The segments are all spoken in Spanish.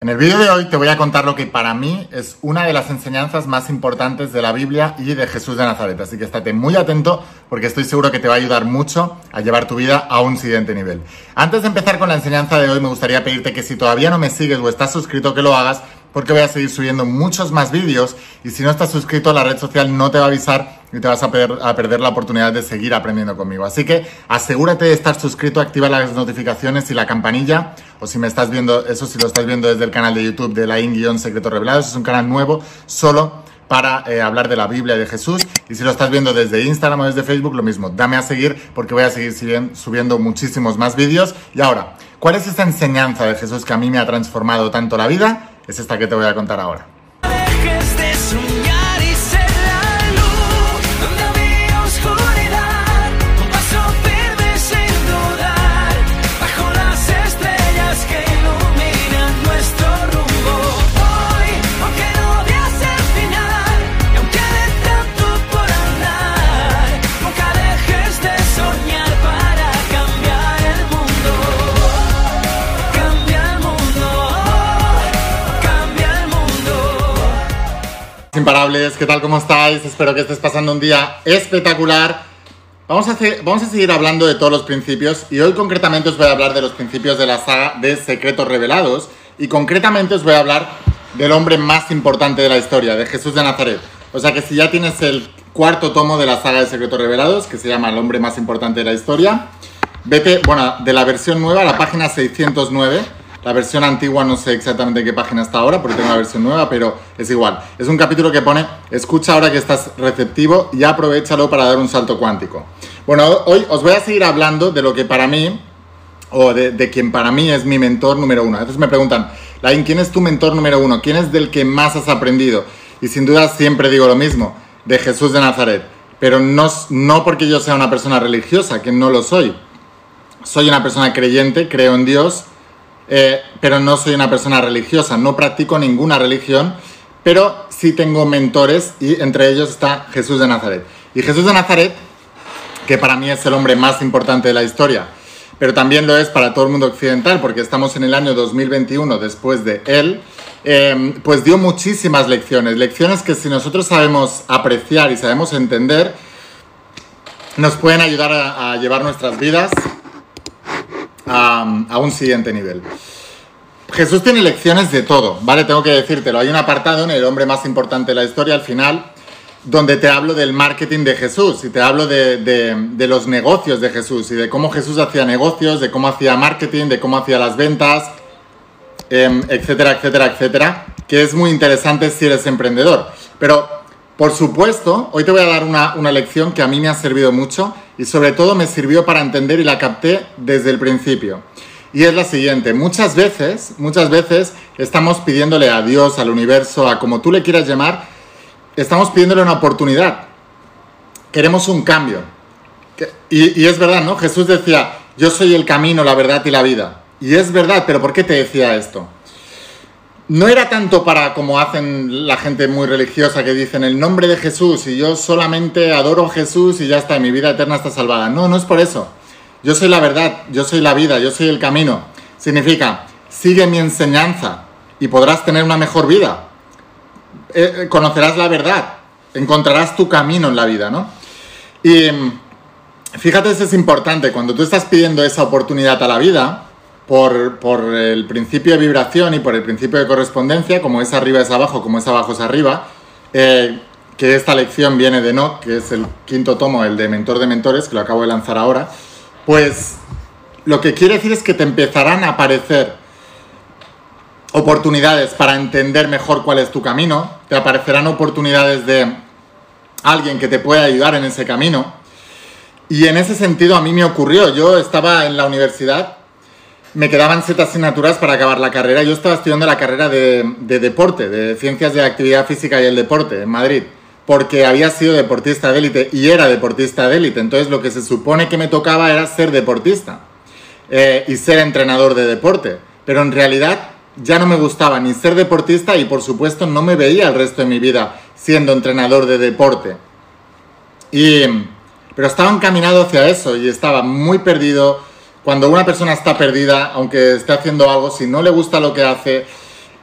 En el vídeo de hoy te voy a contar lo que para mí es una de las enseñanzas más importantes de la Biblia y de Jesús de Nazaret. Así que estate muy atento porque estoy seguro que te va a ayudar mucho a llevar tu vida a un siguiente nivel. Antes de empezar con la enseñanza de hoy me gustaría pedirte que si todavía no me sigues o estás suscrito que lo hagas porque voy a seguir subiendo muchos más vídeos y si no estás suscrito la red social no te va a avisar y te vas a perder, la oportunidad de seguir aprendiendo conmigo. Así que asegúrate de estar suscrito, activa las notificaciones y la campanilla o si me estás viendo, eso si lo estás viendo desde el canal de YouTube de la In-Secretos Revelados, es un canal nuevo solo para eh, hablar de la Biblia y de Jesús. Y si lo estás viendo desde Instagram o desde Facebook, lo mismo. Dame a seguir porque voy a seguir subiendo muchísimos más vídeos. Y ahora, ¿cuál es esa enseñanza de Jesús que a mí me ha transformado tanto la vida? Es esta que te voy a contar ahora. Imparables, ¿qué tal? ¿Cómo estáis? Espero que estés pasando un día espectacular. Vamos a, vamos a seguir hablando de todos los principios y hoy concretamente os voy a hablar de los principios de la saga de Secretos Revelados y concretamente os voy a hablar del hombre más importante de la historia, de Jesús de Nazaret. O sea que si ya tienes el cuarto tomo de la saga de Secretos Revelados, que se llama El hombre más importante de la historia, vete, bueno, de la versión nueva a la página 609 la versión antigua no sé exactamente qué página está ahora, porque tengo la versión nueva, pero es igual. Es un capítulo que pone, escucha ahora que estás receptivo y aprovechalo para dar un salto cuántico. Bueno, hoy os voy a seguir hablando de lo que para mí, o de, quien para mí es mi mentor número uno. A veces me preguntan, Lain, ¿quién es tu mentor número uno? ¿Quién es del que más has aprendido? Y sin duda siempre digo lo mismo, de Jesús de Nazaret. Pero no, no porque yo sea una persona religiosa, que no lo soy. Soy una persona creyente, creo en Dios, eh, pero no soy una persona religiosa, no practico ninguna religión, pero sí tengo mentores y entre ellos está Jesús de Nazaret. Y Jesús de Nazaret, que para mí es el hombre más importante de la historia, pero también lo es para todo el mundo occidental, porque estamos en el año 2021 después de él, eh, pues dio muchísimas lecciones, lecciones que si nosotros sabemos apreciar y sabemos entender, nos pueden ayudar a llevar nuestras vidas a, un siguiente nivel. Jesús tiene lecciones de todo, ¿vale? Tengo que decírtelo. Hay un apartado en El hombre más importante de la historia al final donde te hablo del marketing de Jesús y te hablo de, los negocios de Jesús y de cómo Jesús hacía negocios, de cómo hacía marketing, de cómo hacía las ventas, em, etcétera, etcétera, etcétera, que es muy interesante si eres emprendedor. Pero, por supuesto, hoy te voy a dar una, una lección que a mí me ha servido mucho y sobre todo me sirvió para entender y la capté desde el principio. Y es la siguiente, muchas veces, muchas veces estamos pidiéndole a Dios, al universo, a como tú le quieras llamar, estamos pidiéndole una oportunidad. Queremos un cambio. Y, y es verdad, ¿no? Jesús decía, yo soy el camino, la verdad y la vida. Y es verdad, pero ¿por qué te decía esto? No era tanto para como hacen la gente muy religiosa que dicen el nombre de Jesús y yo solamente adoro a Jesús y ya está, mi vida eterna está salvada. No, no es por eso. Yo soy la verdad, yo soy la vida, yo soy el camino. Significa, sigue mi enseñanza y podrás tener una mejor vida. Eh, eh, conocerás la verdad, encontrarás tu camino en la vida, ¿no? Y mm, fíjate, eso es importante, cuando tú estás pidiendo esa oportunidad a la vida, por, el principio de vibración y por el principio de correspondencia, como es arriba es abajo, como es abajo es arriba, eh, que esta lección viene de Nock, que es el quinto tomo, el de Mentor de Mentores, que lo acabo de lanzar ahora, pues lo que quiere decir es que te empezarán a aparecer oportunidades para entender mejor cuál es tu camino, te aparecerán oportunidades de alguien que te pueda ayudar en ese camino. Y en ese sentido a mí me ocurrió, yo estaba en la universidad me quedaban siete asignaturas para acabar la carrera. Yo estaba estudiando la carrera de, deporte, de ciencias de actividad física y el deporte en Madrid, porque había sido deportista de élite y era deportista de élite. Entonces lo que se supone que me tocaba era ser deportista eh, y ser entrenador de deporte. Pero en realidad ya no me gustaba ni ser deportista y por supuesto no me veía el resto de mi vida siendo entrenador de deporte. Y, pero estaba encaminado hacia eso y estaba muy perdido cuando una persona está perdida, aunque esté haciendo algo, si no le gusta lo que hace,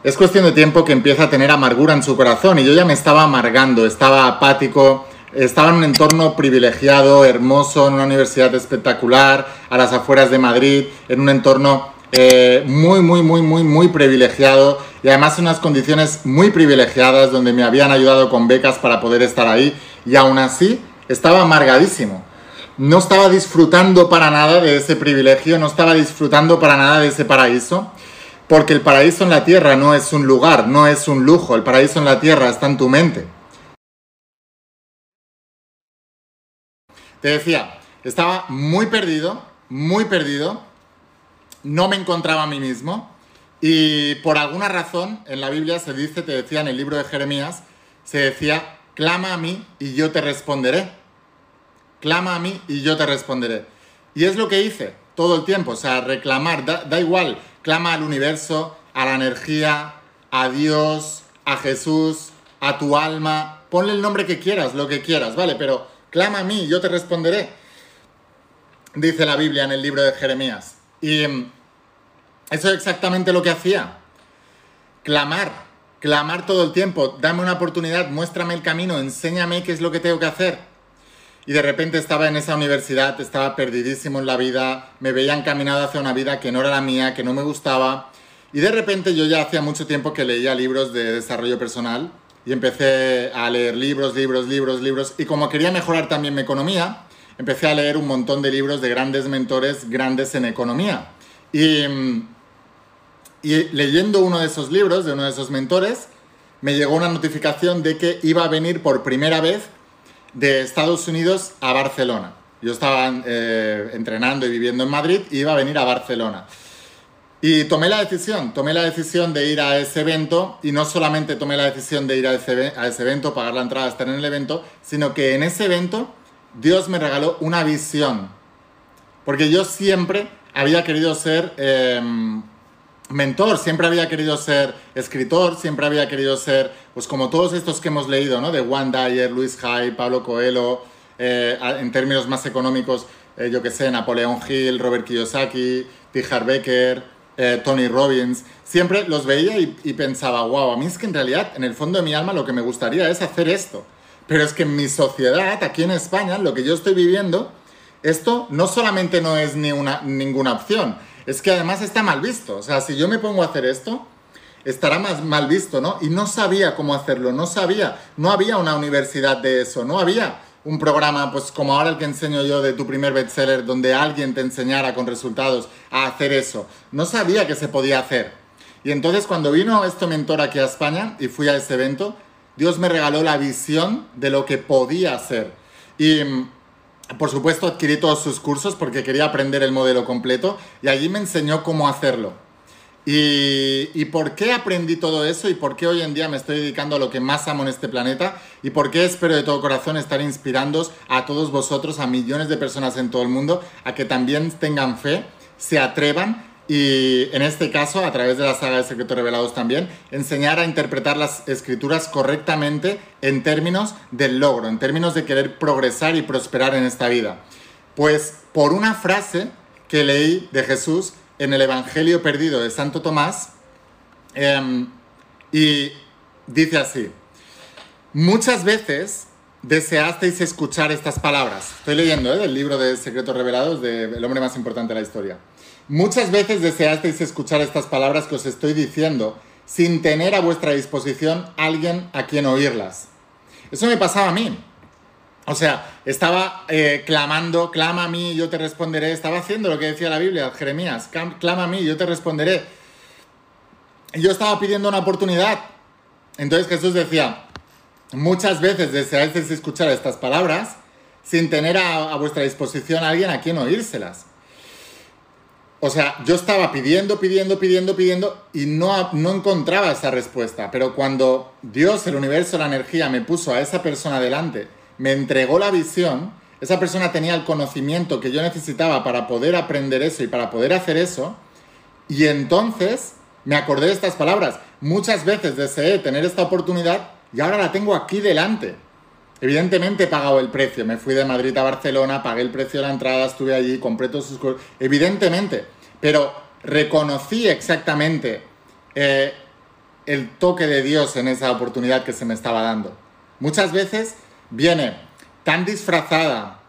es cuestión de tiempo que empieza a tener amargura en su corazón. Y yo ya me estaba amargando, estaba apático, estaba en un entorno privilegiado, hermoso, en una universidad espectacular, a las afueras de Madrid, en un entorno eh, muy, muy, muy, muy, muy privilegiado. Y además en unas condiciones muy privilegiadas donde me habían ayudado con becas para poder estar ahí. Y aún así estaba amargadísimo. No estaba disfrutando para nada de ese privilegio, no estaba disfrutando para nada de ese paraíso, porque el paraíso en la tierra no es un lugar, no es un lujo, el paraíso en la tierra está en tu mente. Te decía, estaba muy perdido, muy perdido, no me encontraba a mí mismo y por alguna razón en la Biblia se dice, te decía en el libro de Jeremías, se decía, clama a mí y yo te responderé. Clama a mí y yo te responderé. Y es lo que hice todo el tiempo, o sea, reclamar, da, da igual, clama al universo, a la energía, a Dios, a Jesús, a tu alma, ponle el nombre que quieras, lo que quieras, ¿vale? Pero clama a mí, y yo te responderé. Dice la Biblia en el libro de Jeremías. Y mm, eso es exactamente lo que hacía. Clamar, clamar todo el tiempo, dame una oportunidad, muéstrame el camino, enséñame qué es lo que tengo que hacer. Y de repente estaba en esa universidad, estaba perdidísimo en la vida, me veía encaminado hacia una vida que no era la mía, que no me gustaba. Y de repente yo ya hacía mucho tiempo que leía libros de desarrollo personal y empecé a leer libros, libros, libros, libros. Y como quería mejorar también mi economía, empecé a leer un montón de libros de grandes mentores grandes en economía. Y, y leyendo uno de esos libros, de uno de esos mentores, me llegó una notificación de que iba a venir por primera vez de Estados Unidos a Barcelona. Yo estaba eh, entrenando y viviendo en Madrid y iba a venir a Barcelona. Y tomé la decisión, tomé la decisión de ir a ese evento y no solamente tomé la decisión de ir a ese, evento, pagar la entrada, estar en el evento, sino que en ese evento Dios me regaló una visión. Porque yo siempre había querido ser em, mentor, siempre había querido ser escritor, siempre había querido ser, pues como todos estos que hemos leído, ¿no? De Juan Dyer, Luis Hay, Pablo Coelho, eh, en términos más económicos, eh, yo que sé, Napoleón Hill, Robert Kiyosaki, T. Becker, eh, Tony Robbins. Siempre los veía y, y pensaba, wow, a mí es que en realidad, en el fondo de mi alma, lo que me gustaría es hacer esto. Pero es que en mi sociedad, aquí en España, lo que yo estoy viviendo, esto no solamente no es ni una, ninguna opción, es que además está mal visto. O sea, si yo me pongo a hacer esto, estará más mal visto, ¿no? Y no sabía cómo hacerlo, no sabía, no había una universidad de eso, no había un programa, pues como ahora el que enseño yo de tu primer bestseller, donde alguien te enseñara con resultados a hacer eso. No sabía que se podía hacer. Y entonces cuando vino este mentor aquí a España y fui a ese evento, Dios me regaló la visión de lo que podía hacer. Y por supuesto adquirí todos sus cursos porque quería aprender el modelo completo y allí me enseñó cómo hacerlo. Y, y, por qué aprendí todo eso y por qué hoy en día me estoy dedicando a lo que más amo en este planeta y por qué espero de todo corazón estar inspirando a todos vosotros, a millones de personas en todo el mundo, a que también tengan fe, se atrevan y en este caso, a través de la saga de Secretos Revelados también, enseñar a interpretar las escrituras correctamente en términos del logro, en términos de querer progresar y prosperar en esta vida. Pues por una frase que leí de Jesús en el Evangelio Perdido de Santo Tomás, em, y dice así, muchas veces deseasteis escuchar estas palabras. Estoy leyendo ¿eh? del libro de Secretos Revelados del hombre más importante de la historia. Muchas veces deseasteis escuchar estas palabras que os estoy diciendo sin tener a vuestra disposición alguien a quien oírlas. Eso me pasaba a mí. O sea, estaba eh, clamando, clama a mí, yo te responderé. Estaba haciendo lo que decía la Biblia, Jeremías, clama a mí, yo te responderé. Y yo estaba pidiendo una oportunidad. Entonces Jesús decía, muchas veces deseasteis escuchar estas palabras sin tener a, a vuestra disposición alguien a quien oírselas. O sea, yo estaba pidiendo, pidiendo, pidiendo, pidiendo y no, no encontraba esa respuesta. Pero cuando Dios, el universo, la energía me puso a esa persona delante, me entregó la visión, esa persona tenía el conocimiento que yo necesitaba para poder aprender eso y para poder hacer eso. Y entonces me acordé de estas palabras. Muchas veces deseé tener esta oportunidad y ahora la tengo aquí delante. Evidentemente he pagado el precio, me fui de Madrid a Barcelona, pagué el precio de la entrada, estuve allí, compré todos sus evidentemente, pero reconocí exactamente eh, el toque de Dios en esa oportunidad que se me estaba dando. Muchas veces viene tan disfrazada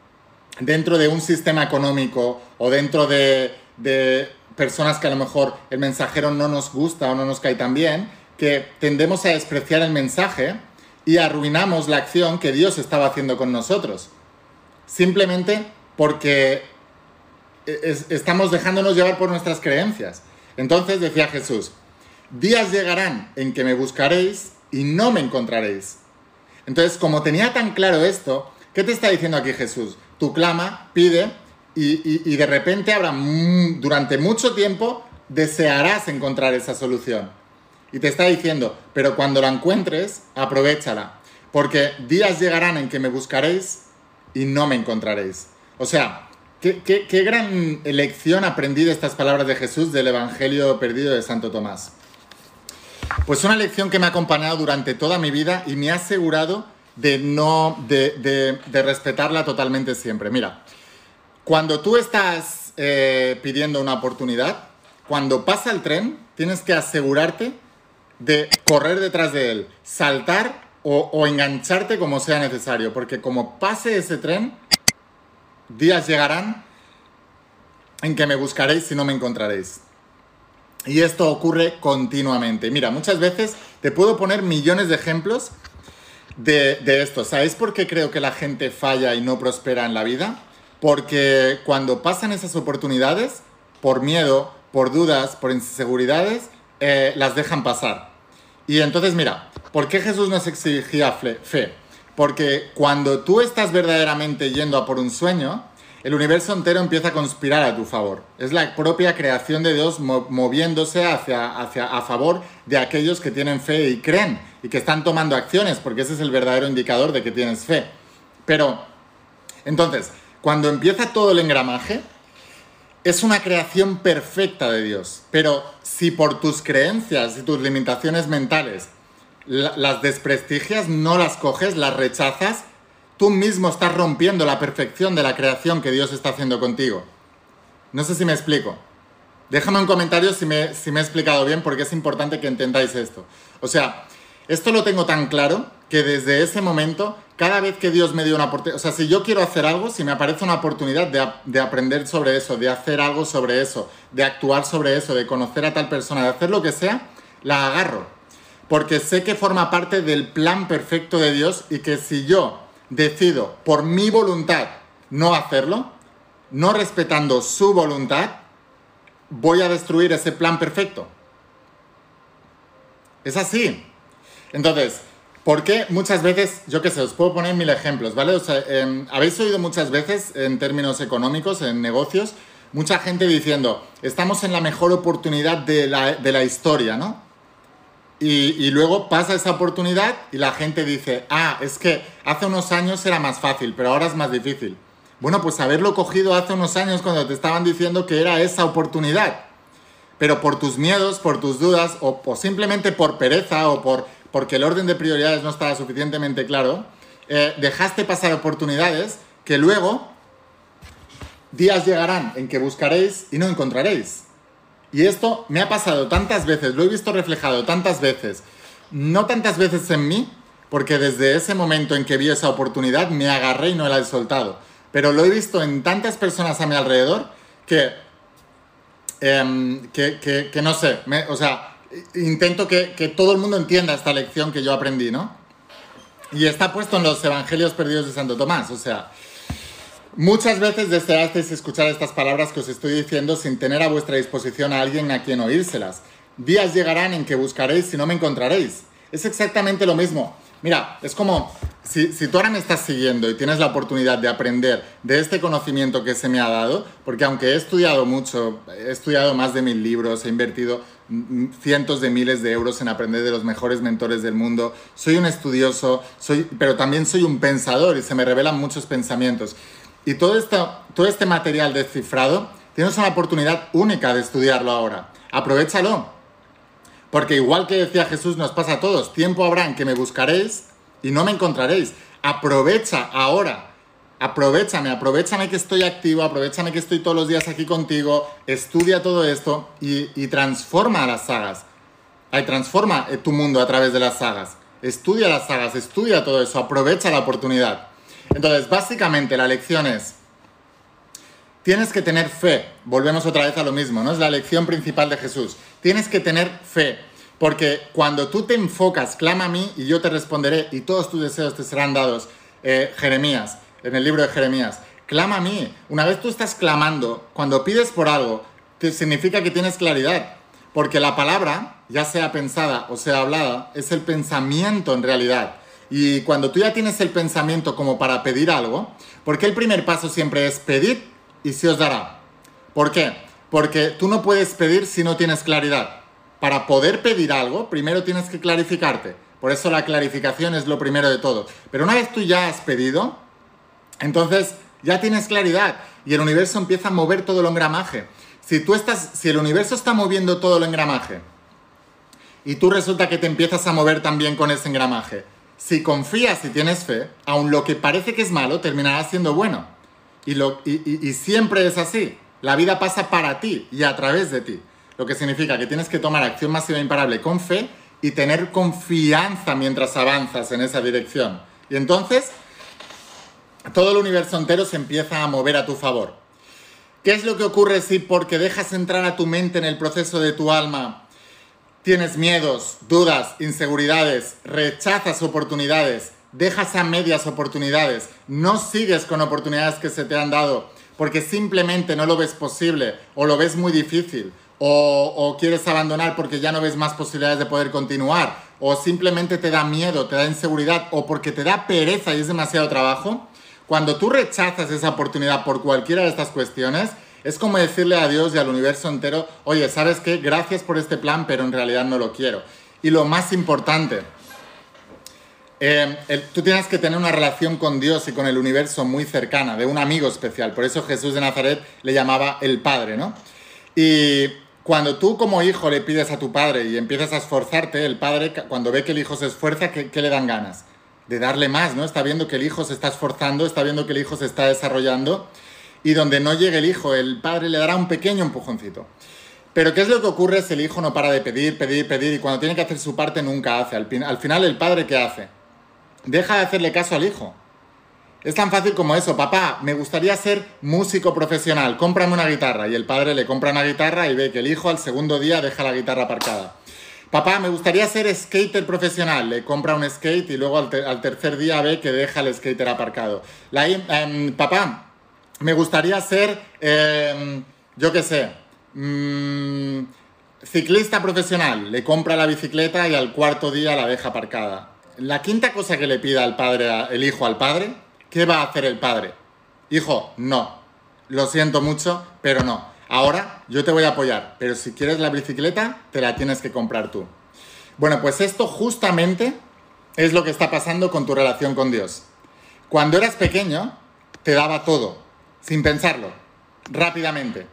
dentro de un sistema económico o dentro de, de personas que a lo mejor el mensajero no nos gusta o no nos cae tan bien, que tendemos a despreciar el mensaje y arruinamos la acción que Dios estaba haciendo con nosotros. Simplemente porque estamos dejándonos llevar por nuestras creencias. Entonces decía Jesús, días llegarán en que me buscaréis y no me encontraréis. Entonces, como tenía tan claro esto, ¿qué te está diciendo aquí Jesús? Tú clama, pide y, de repente habrá, durante mucho tiempo, desearás encontrar esa solución. Y te está diciendo, pero cuando la encuentres, aprovechala. Porque días llegarán en que me buscaréis y no me encontraréis. O sea, qué, qué gran lección aprendí de estas palabras de Jesús del Evangelio perdido de Santo Tomás. Pues una lección que me ha acompañado durante toda mi vida y me ha asegurado de no, de, respetarla totalmente siempre. Mira, cuando tú estás eh, pidiendo una oportunidad, cuando pasa el tren, tienes que asegurarte de correr detrás de él, saltar o, o engancharte como sea necesario, porque como pase ese tren, días llegarán en que me buscaréis y no me encontraréis. Y esto ocurre continuamente. Mira, muchas veces te puedo poner millones de ejemplos de, esto. ¿Sabéis por qué creo que la gente falla y no prospera en la vida? Porque cuando pasan esas oportunidades, por miedo, por dudas, por inseguridades, eh, las dejan pasar. Y entonces, mira, ¿por qué Jesús nos exigía fe? Porque cuando tú estás verdaderamente yendo a por un sueño, el universo entero empieza a conspirar a tu favor. Es la propia creación de Dios moviéndose hacia, hacia, a favor de aquellos que tienen fe y creen y que están tomando acciones, porque ese es el verdadero indicador de que tienes fe. Pero, entonces, cuando empieza todo el engramaje, es una creación perfecta de Dios. Pero si por tus creencias y tus limitaciones mentales las desprestigias, no las coges, las rechazas, tú mismo estás rompiendo la perfección de la creación que Dios está haciendo contigo. No sé si me explico. Déjame un comentario si me, si me he explicado bien porque es importante que entendáis esto. O sea, esto lo tengo tan claro que desde ese momento, cada vez que Dios me dio una oportunidad, o sea, si yo quiero hacer algo, si me aparece una oportunidad de, de, aprender sobre eso, de hacer algo sobre eso, de actuar sobre eso, de conocer a tal persona, de hacer lo que sea, la agarro. Porque sé que forma parte del plan perfecto de Dios y que si yo decido por mi voluntad no hacerlo, no respetando su voluntad, voy a destruir ese plan perfecto. Es así. Entonces, ¿por qué muchas veces, yo qué sé, os puedo poner mil ejemplos, ¿vale? O sea, em, habéis oído muchas veces en términos económicos, en negocios, mucha gente diciendo, estamos en la mejor oportunidad de la, de la historia, ¿no? Y, luego pasa esa oportunidad y la gente dice, ah, es que hace unos años era más fácil, pero ahora es más difícil. Bueno, pues haberlo cogido hace unos años cuando te estaban diciendo que era esa oportunidad. Pero por tus miedos, por tus dudas, o, simplemente por pereza, o por, porque el orden de prioridades no estaba suficientemente claro, eh, dejaste pasar oportunidades que luego días llegarán en que buscaréis y no encontraréis. Y esto me ha pasado tantas veces, lo he visto reflejado tantas veces, no tantas veces en mí, porque desde ese momento en que vi esa oportunidad me agarré y no la he soltado. Pero lo he visto en tantas personas a mi alrededor que, em, que, no sé, o sea, intento que, que todo el mundo entienda esta lección que yo aprendí, ¿no? Y está puesto en los Evangelios Perdidos de Santo Tomás, o sea, Muchas veces deseasteis escuchar estas palabras que os estoy diciendo sin tener a vuestra disposición a alguien a quien oírselas. Días llegarán en que buscaréis y no me encontraréis. Es exactamente lo mismo. Mira, es como si, si, tú ahora me estás siguiendo y tienes la oportunidad de aprender de este conocimiento que se me ha dado, porque aunque he estudiado mucho, he estudiado más de mil libros, he invertido cientos de miles de euros en aprender de los mejores mentores del mundo, soy un estudioso, soy, pero también soy un pensador y se me revelan muchos pensamientos. Y todo, este material descifrado, tienes una oportunidad única de estudiarlo ahora. Aprovechalo. Porque igual que decía Jesús, nos pasa a todos. Tiempo habrá en que me buscaréis y no me encontraréis. Aprovecha ahora. Aprovechame, aprovechame que estoy activo, aprovechame que estoy todos los días aquí contigo, estudia todo esto y, transforma las sagas. Transforma tu mundo a través de las sagas. Estudia las sagas, estudia todo eso, aprovecha la oportunidad. Entonces, básicamente la lección es, tienes que tener fe. Volvemos otra vez a lo mismo, ¿no? Es la lección principal de Jesús. Tienes que tener fe. Porque cuando tú te enfocas, clama a mí y yo te responderé y todos tus deseos te serán dados. Eh, Jeremías, en el libro de Jeremías, clama a mí. Una vez tú estás clamando, cuando pides por algo, te significa que tienes claridad. Porque la palabra, ya sea pensada o sea hablada, es el pensamiento en realidad. Y cuando tú ya tienes el pensamiento como para pedir algo, porque el primer paso siempre es pedir y se os dará. ¿Por qué? Porque tú no puedes pedir si no tienes claridad. Para poder pedir algo, primero tienes que clarificarte. Por eso la clarificación es lo primero de todo. Pero una vez tú ya has pedido, entonces ya tienes claridad y el universo empieza a mover todo el engramaje. Si tú estás, si el universo está moviendo todo el engramaje y tú resulta que te empiezas a mover también con ese engramaje, si confías y tienes fe, aun lo que parece que es malo terminará siendo bueno. Y, y siempre es así. La vida pasa para ti y a través de ti. Lo que significa que tienes que tomar acción masiva e imparable con fe y tener confianza mientras avanzas en esa dirección. Y entonces, todo el universo entero se empieza a mover a tu favor. ¿Qué es lo que ocurre si porque dejas entrar a tu mente en el proceso de tu alma tienes miedos, dudas, inseguridades, rechazas oportunidades, dejas a medias oportunidades, no sigues con oportunidades que se te han dado porque simplemente no lo ves posible o lo ves muy difícil o, quieres abandonar porque ya no ves más posibilidades de poder continuar o simplemente te da miedo, te da inseguridad o porque te da pereza y es demasiado trabajo, cuando tú rechazas esa oportunidad por cualquiera de estas cuestiones, es como decirle a Dios y al universo entero, oye, ¿sabes qué? Gracias por este plan, pero en realidad no lo quiero. Y lo más importante, eh, tú tienes que tener una relación con Dios y con el universo muy cercana, de un amigo especial. Por eso Jesús de Nazaret le llamaba el Padre, ¿no? Y cuando tú como hijo le pides a tu padre y empiezas a esforzarte, el padre cuando ve que el hijo se esfuerza, ¿qué, qué le dan ganas? De darle más, ¿no? Está viendo que el hijo se está esforzando, está viendo que el hijo se está desarrollando y donde no llegue el hijo, el padre le dará un pequeño empujoncito. Pero ¿qué es lo que ocurre si el hijo no para de pedir, pedir, pedir y cuando tiene que hacer su parte nunca hace? Al, al final el padre ¿qué hace? Deja de hacerle caso al hijo. Es tan fácil como eso, papá, me gustaría ser músico profesional, cómprame una guitarra. Y el padre le compra una guitarra y ve que el hijo al segundo día deja la guitarra aparcada. Papá, me gustaría ser skater profesional, le compra un skate y luego al, tercer día ve que deja el skater aparcado. Em, papá, me gustaría ser, em, yo qué sé, mm, ciclista profesional. Le compra la bicicleta y al cuarto día la deja aparcada. La quinta cosa que le pida al padre, el hijo al padre, ¿qué va a hacer el padre? Hijo, no. Lo siento mucho, pero no. Ahora yo te voy a apoyar, pero si quieres la bicicleta, te la tienes que comprar tú. Bueno, pues esto justamente es lo que está pasando con tu relación con Dios. Cuando eras pequeño, te daba todo, sin pensarlo, rápidamente.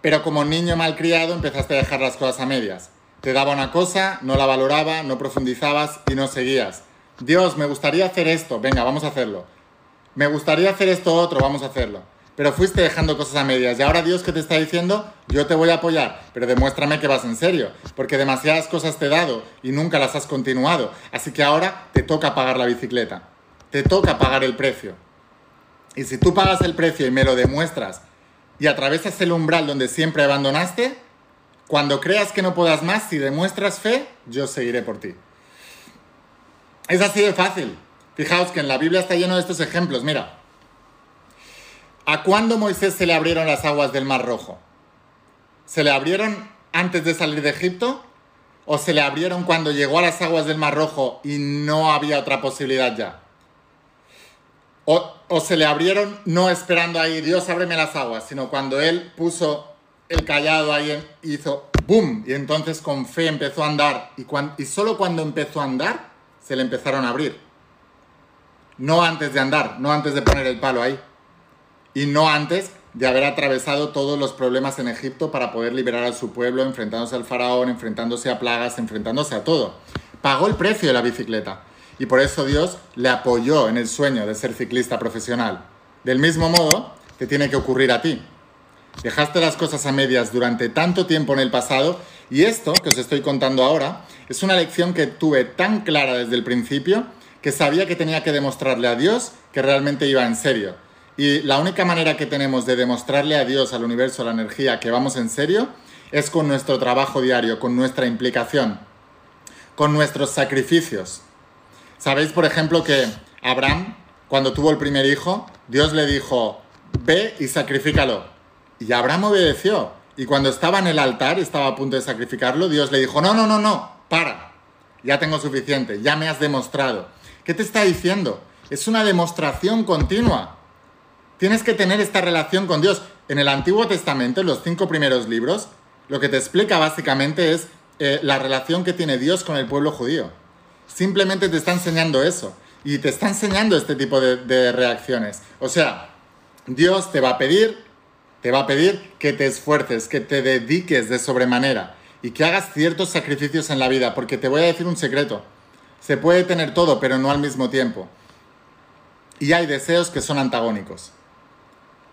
Pero como niño malcriado empezaste a dejar las cosas a medias. Te daba una cosa, no la valoraba, no profundizabas y no seguías. Dios, me gustaría hacer esto, venga, vamos a hacerlo. Me gustaría hacer esto otro, vamos a hacerlo. Pero fuiste dejando cosas a medias y ahora Dios que te está diciendo, yo te voy a apoyar, pero demuéstrame que vas en serio, porque demasiadas cosas te he dado y nunca las has continuado. Así que ahora te toca pagar la bicicleta, te toca pagar el precio. Y si tú pagas el precio y me lo demuestras y atravesas el umbral donde siempre abandonaste, cuando creas que no puedas más, si demuestras fe, yo seguiré por ti. Es así de fácil. Fijaos que en la Biblia está lleno de estos ejemplos. Mira, ¿a cuándo Moisés se le abrieron las aguas del Mar Rojo? ¿Se le abrieron antes de salir de Egipto? ¿O se le abrieron cuando llegó a las aguas del Mar Rojo y no había otra posibilidad ya? O, se le abrieron no esperando ahí, Dios ábreme las aguas, sino cuando él puso el callado ahí hizo ¡boom! Y entonces con fe empezó a andar. Y, y solo cuando empezó a andar, se le empezaron a abrir. No antes de andar, no antes de poner el palo ahí. Y no antes de haber atravesado todos los problemas en Egipto para poder liberar a su pueblo, enfrentándose al faraón, enfrentándose a plagas, enfrentándose a todo. Pagó el precio de la bicicleta. Y por eso Dios le apoyó en el sueño de ser ciclista profesional. Del mismo modo, te tiene que ocurrir a ti. Dejaste las cosas a medias durante tanto tiempo en el pasado Y esto que os estoy contando ahora es una lección que tuve tan clara desde el principio que sabía que tenía que demostrarle a Dios que realmente iba en serio. Y la única manera que tenemos de demostrarle a Dios, al universo, a la energía que vamos en serio es con nuestro trabajo diario, con nuestra implicación, con nuestros sacrificios. Sabéis, por ejemplo, que Abraham, cuando tuvo el primer hijo, Dios le dijo, ve y sacrifícalo. Y Abraham obedeció. Y cuando estaba en el altar, estaba a punto de sacrificarlo, Dios le dijo, no, no, no, no, para. Ya tengo suficiente, ya me has demostrado. ¿Qué te está diciendo? Es una demostración continua. Tienes que tener esta relación con Dios. En el Antiguo Testamento, en los cinco primeros libros, lo que te explica básicamente es eh, la relación que tiene Dios con el pueblo judío. Simplemente te está enseñando eso. Y te está enseñando este tipo de reacciones. O sea, Dios te va a pedir, te va a pedir que te esfuerces, que te dediques de sobremanera y que hagas ciertos sacrificios en la vida, porque te voy a decir un secreto. Se puede tener todo, pero no al mismo tiempo. Y hay deseos que son antagónicos.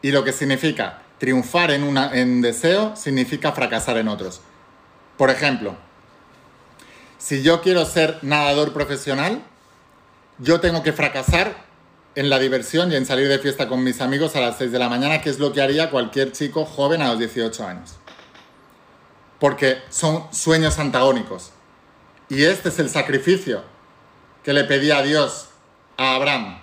Y lo que significa triunfar en un deseo significa fracasar en otros. Por ejemplo, si yo quiero ser nadador profesional, yo tengo que fracasar en la diversión y en salir de fiesta con mis amigos a las 6 de la mañana, que es lo que haría cualquier chico joven a los 18 años. Porque son sueños antagónicos. Y este es el sacrificio que le pedía a Dios a Abraham.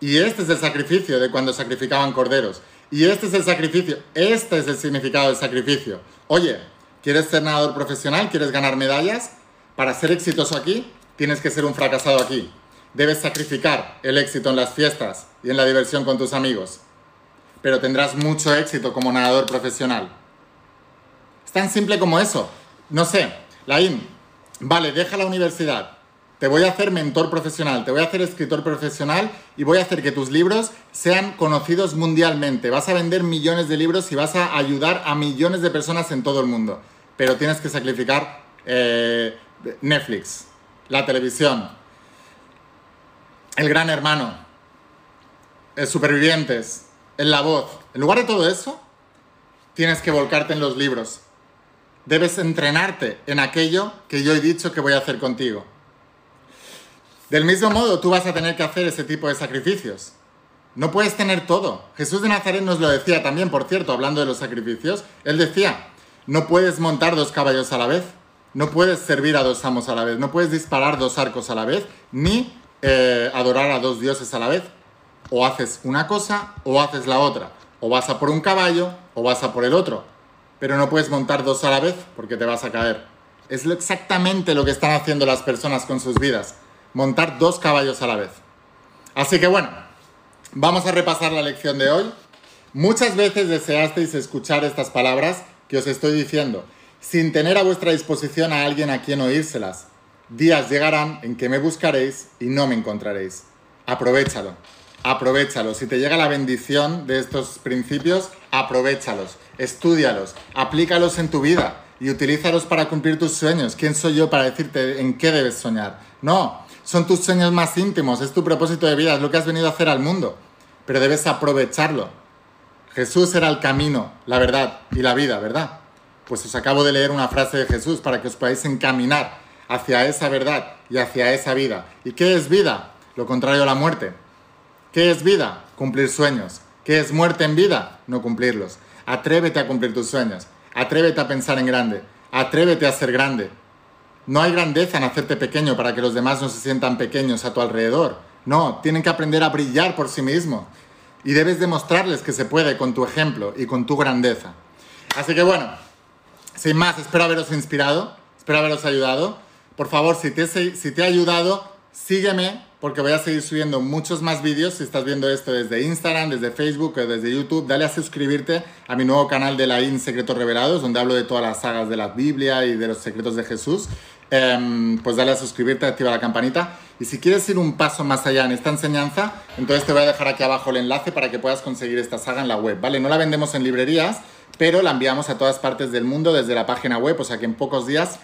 Y este es el sacrificio de cuando sacrificaban corderos. Y este es el sacrificio, este es el significado del sacrificio. Oye, ¿quieres ser nadador profesional? ¿Quieres ganar medallas? Para ser exitoso aquí, tienes que ser un fracasado aquí. Debes sacrificar el éxito en las fiestas y en la diversión con tus amigos. Pero tendrás mucho éxito como nadador profesional. Es tan simple como eso. No sé, Laín, vale, deja la universidad, te voy a hacer mentor profesional, te voy a hacer escritor profesional y voy a hacer que tus libros sean conocidos mundialmente. Vas a vender millones de libros y vas a ayudar a millones de personas en todo el mundo. Pero tienes que sacrificar eh, Netflix, la televisión, el gran hermano, el supervivientes, el la voz. En lugar de todo eso, tienes que volcarte en los libros. Debes entrenarte en aquello que yo he dicho que voy a hacer contigo. Del mismo modo, tú vas a tener que hacer ese tipo de sacrificios. No puedes tener todo. Jesús de Nazaret nos lo decía también, por cierto, hablando de los sacrificios. Él decía, no puedes montar dos caballos a la vez, no puedes servir a dos amos a la vez, no puedes disparar dos arcos a la vez, ni eh, adorar a dos dioses a la vez. O haces una cosa o haces la otra. O vas a por un caballo o vas a por el otro. Pero no puedes montar dos a la vez porque te vas a caer. Es exactamente lo que están haciendo las personas con sus vidas montar dos caballos a la vez. Así que bueno, vamos a repasar la lección de hoy. Muchas veces deseasteis escuchar estas palabras que os estoy diciendo, sin tener a vuestra disposición a alguien a quien oírselas. Días llegarán en que me buscaréis y no me encontraréis. Aprovechalo, aprovechalo. Si te llega la bendición de estos principios, aprovechalos, estudialos, aplícalos en tu vida y utilízalos para cumplir tus sueños. ¿Quién soy yo para decirte en qué debes soñar? No, son tus sueños más íntimos, es tu propósito de vida, es lo que has venido a hacer al mundo, pero debes aprovecharlo. Jesús era el camino, la verdad y la vida, ¿verdad? Pues os acabo de leer una frase de Jesús para que os podáis encaminar hacia esa verdad y hacia esa vida. ¿Y qué es vida? Lo contrario a la muerte. ¿Qué es vida? Cumplir sueños. ¿Qué es muerte en vida? No cumplirlos. Atrévete a cumplir tus sueños. Atrévete a pensar en grande. Atrévete a ser grande. No hay grandeza en hacerte pequeño para que los demás no se sientan pequeños a tu alrededor. No, tienen que aprender a brillar por sí mismos. Y debes demostrarles que se puede con tu ejemplo y con tu grandeza. Así que bueno, sin más, espero haberos inspirado, espero haberos ayudado. Por favor, si te, si ha ayudado, sígueme porque voy a seguir subiendo muchos más vídeos. Si estás viendo esto desde Instagram, desde Facebook desde YouTube, dale a suscribirte a mi nuevo canal de la IN Secretos Revelados, donde hablo de todas las sagas de la Biblia y de los secretos de Jesús. Em, pues dale a suscribirte, activa la campanita. Y si quieres ir un paso más allá en esta enseñanza, entonces te voy a dejar aquí abajo el enlace para que puedas conseguir esta saga en la web, ¿vale? No la vendemos en librerías, pero la enviamos a todas partes del mundo desde la página web, o sea que en pocos días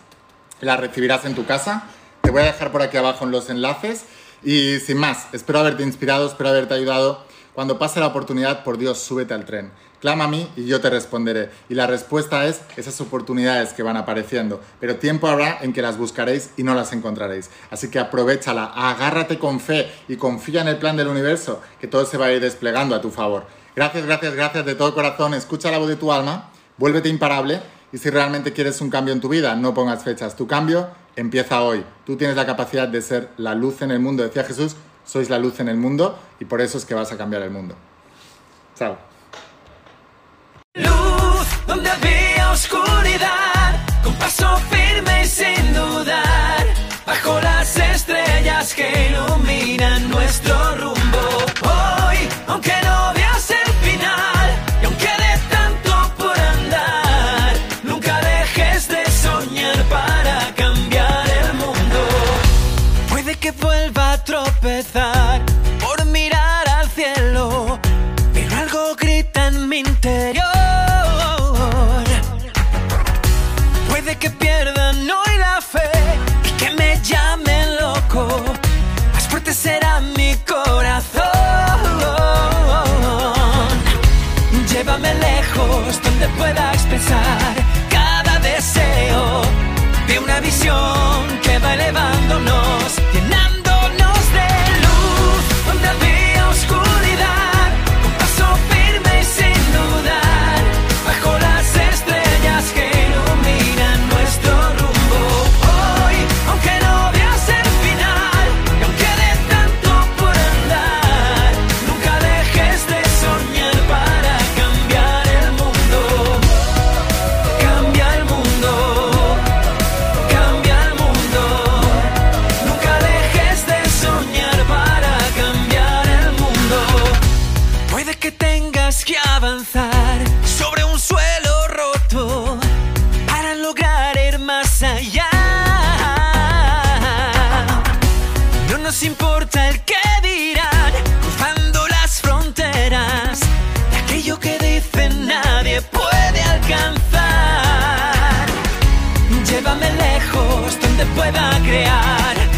la recibirás en tu casa. Te voy a dejar por aquí abajo en los enlaces. Y sin más, espero haberte inspirado, espero haberte ayudado. Cuando pase la oportunidad, por Dios, súbete al tren. Clama a mí y yo te responderé. Y la respuesta es esas oportunidades que van apareciendo. Pero tiempo habrá en que las buscaréis y no las encontraréis. Así que aprovechala, agárrate con fe y confía en el plan del universo, que todo se va a ir desplegando a tu favor. Gracias, gracias, gracias de todo corazón. Escucha la voz de tu alma, vuélvete imparable y si realmente quieres un cambio en tu vida, no pongas fechas. Tu cambio empieza hoy. Tú tienes la capacidad de ser la luz en el mundo, decía Jesús, sois la luz en el mundo y por eso es que vas a cambiar el mundo. Chao. Oscuridad, con paso firme y sin dudar, bajo las estrellas que iluminan nuestro rumbo. Hoy, aunque no veas el final, y aunque de tanto por andar, nunca dejes de soñar para cambiar el mundo. Puede que vuelva a tropezar pueda expresar cada deseo de una visión que va elevándonos, llenándonos avanzar sobre un suelo roto para lograr ir más allá. No nos importa el que dirán, cruzando las fronteras de aquello que dicen nadie puede alcanzar. Llévame lejos donde pueda crear